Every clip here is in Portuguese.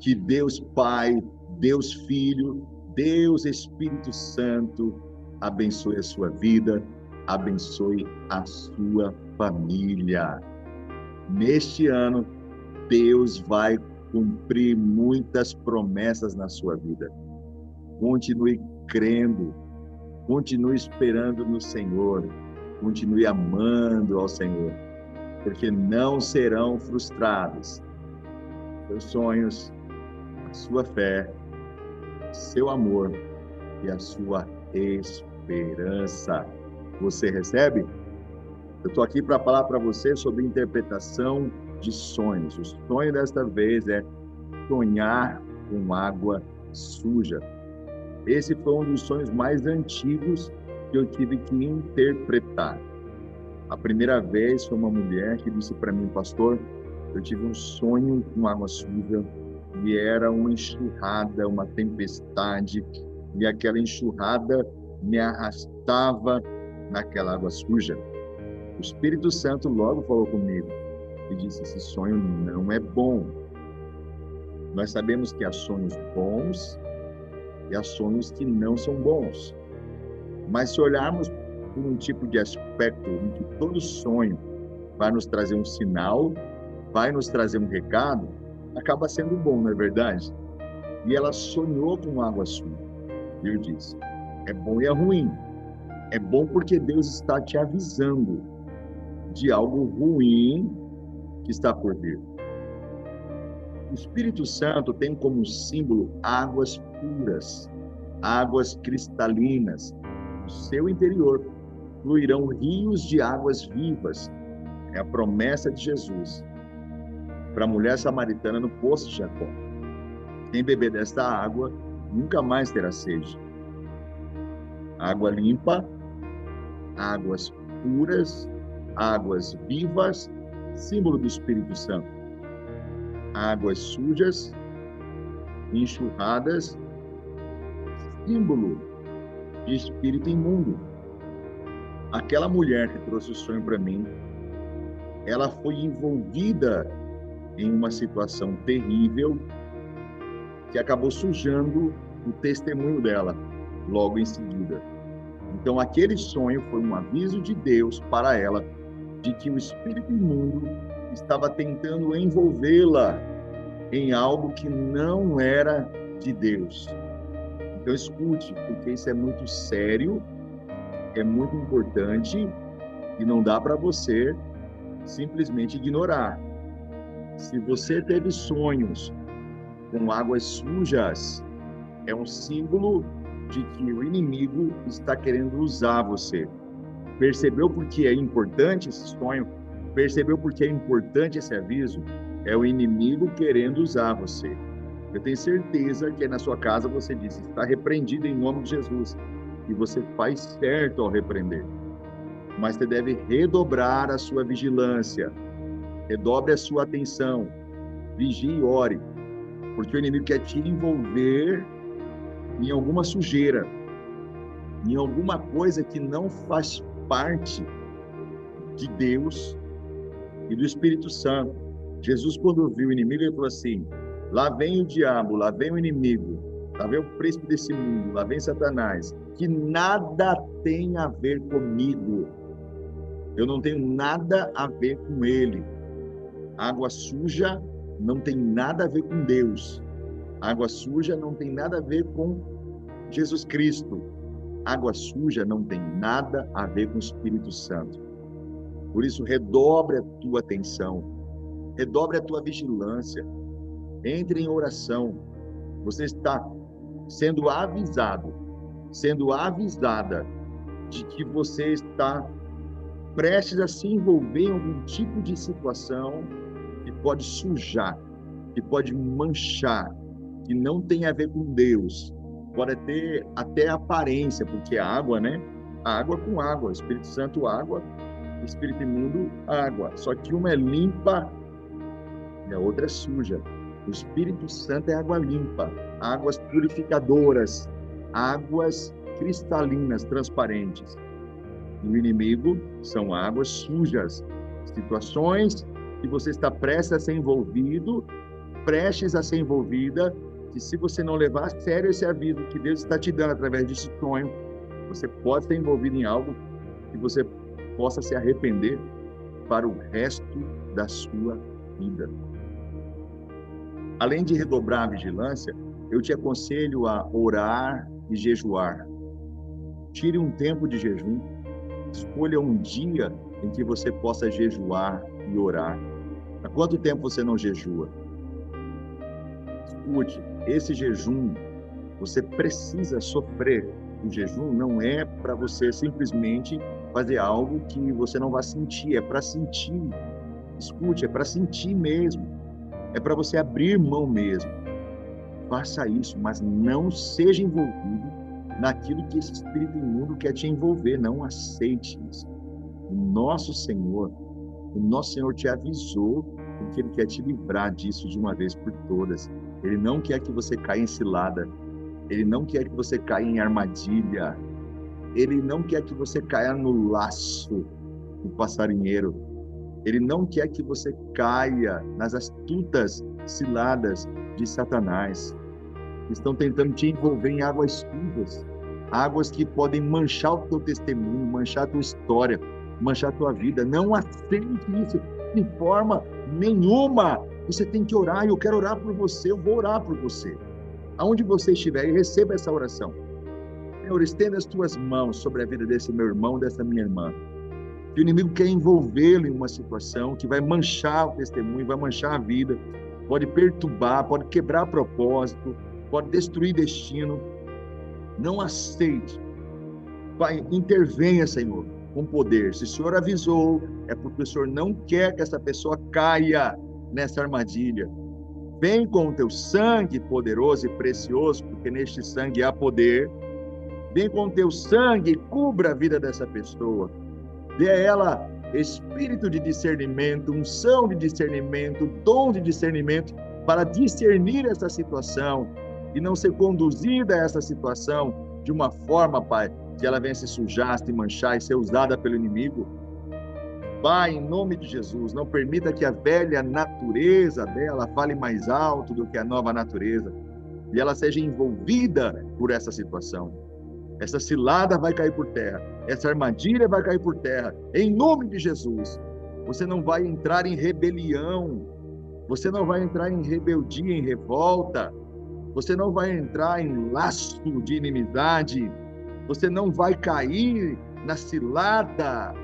Que Deus Pai, Deus Filho, Deus Espírito Santo abençoe a sua vida, abençoe a sua família. Neste ano, Deus vai cumprir muitas promessas na sua vida. Continue crendo, continue esperando no Senhor, continue amando ao Senhor, porque não serão frustrados seus sonhos, a sua fé, seu amor e a sua esperança. Você recebe? Eu estou aqui para falar para você sobre interpretação de sonhos. O sonho desta vez é sonhar com água suja. Esse foi um dos sonhos mais antigos que eu tive que interpretar. A primeira vez foi uma mulher que disse para mim, pastor, eu tive um sonho com água suja e era uma enxurrada, uma tempestade, e aquela enxurrada me arrastava naquela água suja. O Espírito Santo logo falou comigo e disse: Esse sonho não é bom. Nós sabemos que há sonhos bons e há sonhos que não são bons. Mas se olharmos por um tipo de aspecto em que todo sonho vai nos trazer um sinal, vai nos trazer um recado, acaba sendo bom, não é verdade? E ela sonhou com água suja. Eu disse: é bom e é ruim. É bom porque Deus está te avisando de algo ruim que está por vir. O Espírito Santo tem como símbolo águas puras, águas cristalinas. No seu interior fluirão rios de águas vivas. É a promessa de Jesus para a mulher samaritana no poço de Jacó. Quem beber desta água nunca mais terá sede. Água limpa, águas puras, águas vivas, símbolo do Espírito Santo. Águas sujas, enxurradas, símbolo de espírito imundo. Aquela mulher que trouxe o sonho para mim, ela foi envolvida em uma situação terrível que acabou sujando o testemunho dela logo em seguida. Então, aquele sonho foi um aviso de Deus para ela de que o espírito imundo estava tentando envolvê-la em algo que não era de Deus. Então, escute, porque isso é muito sério, é muito importante e não dá para você simplesmente ignorar. Se você teve sonhos com águas sujas, é um símbolo de que o inimigo está querendo usar você. Percebeu por que é importante esse sonho? Percebeu por que é importante esse aviso? É o inimigo querendo usar você. Eu tenho certeza que na sua casa você disse: está repreendido em nome de Jesus. E você faz certo ao repreender. Mas você deve redobrar a sua vigilância, redobre a sua atenção, vigie e ore, porque o inimigo quer te envolver em alguma sujeira, em alguma coisa que não faz parte de Deus e do Espírito Santo. Jesus, quando viu o inimigo, ele falou assim: lá vem o diabo, lá vem o inimigo, lá vem o príncipe desse mundo, lá vem Satanás, que nada tem a ver comigo. Eu não tenho nada a ver com ele. Água suja não tem nada a ver com Deus. Água suja não tem nada a ver com Jesus Cristo. Água suja não tem nada a ver com o Espírito Santo. Por isso, redobre a tua atenção, redobre a tua vigilância, entre em oração. Você está sendo avisado, sendo avisada de que você está prestes a se envolver em algum tipo de situação que pode sujar, que pode manchar, que não tem a ver com Deus, pode ter até aparência, porque a água, né? Água com água, Espírito Santo, água, Espírito imundo, água. Só que uma é limpa e a outra é suja. O Espírito Santo é água limpa, águas purificadoras, águas cristalinas, transparentes. E o inimigo são águas sujas, situações que você está prestes a ser envolvido, prestes a ser envolvida, que se você não levar a sério esse aviso que Deus está te dando através desse sonho, você pode ser envolvido em algo que você possa se arrepender para o resto da sua vida. Além de redobrar a vigilância, eu te aconselho a orar e jejuar. Tire um tempo de jejum. Escolha um dia em que você possa jejuar e orar. Há quanto tempo você não jejua? Escute, esse jejum, você precisa sofrer. O jejum não é para você simplesmente fazer algo que você não vai sentir, é para sentir. Escute, é para sentir mesmo. É para você abrir mão mesmo. Faça isso, mas não seja envolvido naquilo que esse espírito imundo quer te envolver. Não aceite isso. O nosso Senhor, o nosso Senhor te avisou porque Ele quer te livrar disso de uma vez por todas. Ele não quer que você caia em cilada. Ele não quer que você caia em armadilha. Ele não quer que você caia no laço do passarinheiro. Ele não quer que você caia nas astutas ciladas de Satanás. Estão tentando te envolver em águas sujas, águas que podem manchar o teu testemunho, manchar a tua história, manchar a tua vida. Não aceite isso de forma nenhuma. Você tem que orar, eu quero orar por você, eu vou orar por você. Aonde você estiver, receba essa oração. Senhor, estenda as tuas mãos sobre a vida desse meu irmão, dessa minha irmã. Que o inimigo quer envolvê-lo em uma situação que vai manchar o testemunho, vai manchar a vida, pode perturbar, pode quebrar propósito, pode destruir destino. Não aceite. Pai, intervenha, Senhor, com poder. Se o Senhor avisou, é porque o Senhor não quer que essa pessoa caia nessa armadilha. Vem com o teu sangue poderoso e precioso, porque neste sangue há poder. Vem com o teu sangue e cubra a vida dessa pessoa. Dê a ela espírito de discernimento, unção de discernimento, dom de discernimento para discernir essa situação e não ser conduzida a essa situação de uma forma, Pai, que ela venha se sujar, se manchar e ser usada pelo inimigo. Pai, em nome de Jesus, não permita que a velha natureza dela fale mais alto do que a nova natureza. E ela seja envolvida por essa situação. Essa cilada vai cair por terra, essa armadilha vai cair por terra, em nome de Jesus. Você não vai entrar em rebelião, você não vai entrar em rebeldia, em revolta, você não vai entrar em laço de inimizade, você não vai cair na cilada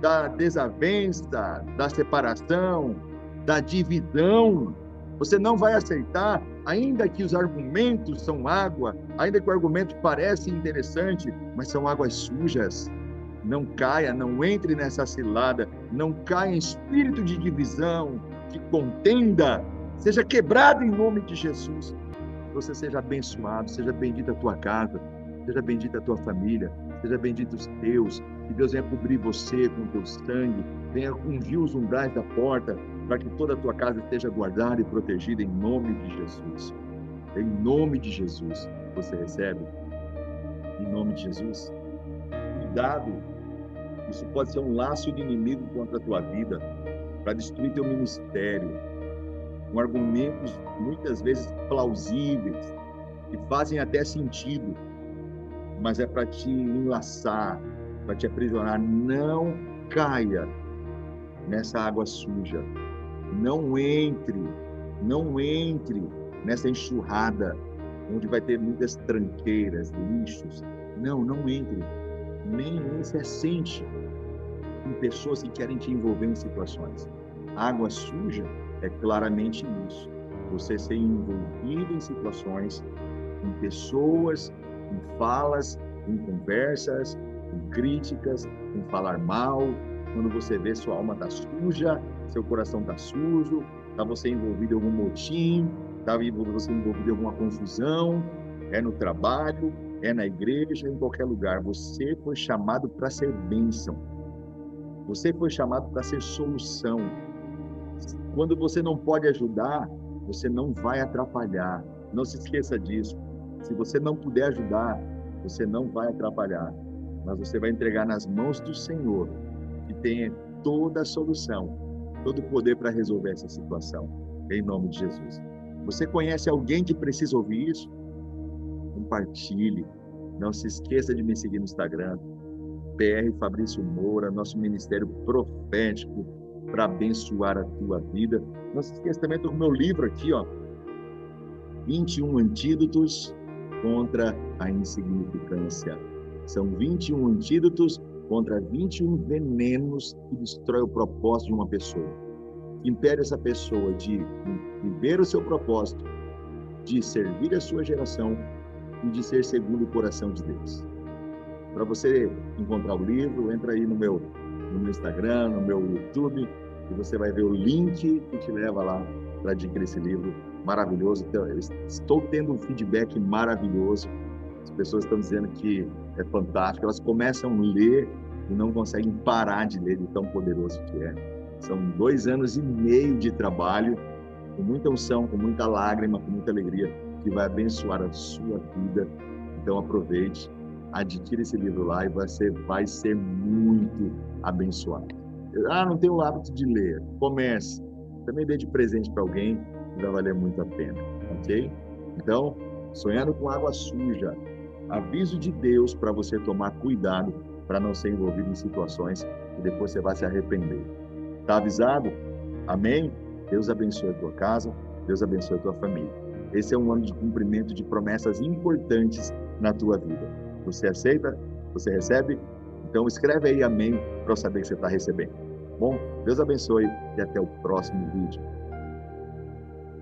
da desavença, da separação, da divisão. Você não vai aceitar, ainda que os argumentos são água, ainda que o argumento pareça interessante, mas são águas sujas. Não caia, não entre nessa cilada, não caia em espírito de divisão, de contenda, seja quebrado em nome de Jesus você seja abençoado, seja bendita a tua casa, seja bendita a tua família, seja bendito os teus, que Deus venha cobrir você com o teu sangue, venha ungir os umbrais da porta, para que toda a tua casa esteja guardada e protegida em nome de Jesus. Em nome de Jesus, você recebe. Em nome de Jesus. Cuidado, isso pode ser um laço de inimigo contra a tua vida, para destruir teu ministério, com argumentos muitas vezes plausíveis, que fazem até sentido, mas é para te enlaçar, para te aprisionar. Não caia nessa água suja. Não entre, não entre nessa enxurrada onde vai ter muitas tranqueiras, lixos. Não, não entre. Nem, se assente com pessoas que querem te envolver em situações. Água suja é claramente isso. Você ser envolvido em situações, em pessoas, em falas, em conversas, em críticas, em falar mal. Quando você vê sua alma está suja, seu coração está sujo, está você envolvido em algum motim, está você envolvido em alguma confusão, é no trabalho, é na igreja, em qualquer lugar. Você foi chamado para ser bênção. Você foi chamado para ser solução. Quando você não pode ajudar, você não vai atrapalhar. Não se esqueça disso. Se você não puder ajudar, você não vai atrapalhar. Mas você vai entregar nas mãos do Senhor, que tem toda a solução. todo o poder para resolver essa situação, em nome de Jesus. Você conhece alguém que precisa ouvir isso? Compartilhe. Não se esqueça de me seguir no Instagram, PR Fabrício Moura, nosso ministério profético para abençoar a tua vida. Não se esqueça também do meu livro aqui, ó. 21 antídotos contra a insignificância. São 21 antídotos contra 21 venenos que destrói o propósito de uma pessoa. Impede essa pessoa de viver o seu propósito, de servir a sua geração e de ser segundo o coração de Deus. Para você encontrar o livro, entra aí no meu, no meu Instagram, no meu YouTube, e você vai ver o link que te leva lá para adquirir esse livro maravilhoso. Então, estou tendo um feedback maravilhoso. As pessoas estão dizendo que é fantástico. Elas começam a ler e não conseguem parar de ler de tão poderoso que é. São dois anos e meio de trabalho, com muita unção, com muita lágrima, com muita alegria, que vai abençoar a sua vida. Então aproveite, adquira esse livro lá e você vai ser muito abençoado. Ah, não tenho o hábito de ler. Comece. Também dê de presente para alguém, vai valer muito a pena. Ok? Então, sonhando com água suja, aviso de Deus para você tomar cuidado para não ser envolvido em situações que depois você vai se arrepender. Tá avisado? Amém? Deus abençoe a tua casa, Deus abençoe a tua família. Esse é um ano de cumprimento de promessas importantes na tua vida. Você aceita? Você recebe? Então escreve aí amém para eu saber que você está recebendo. Bom, Deus abençoe e até o próximo vídeo.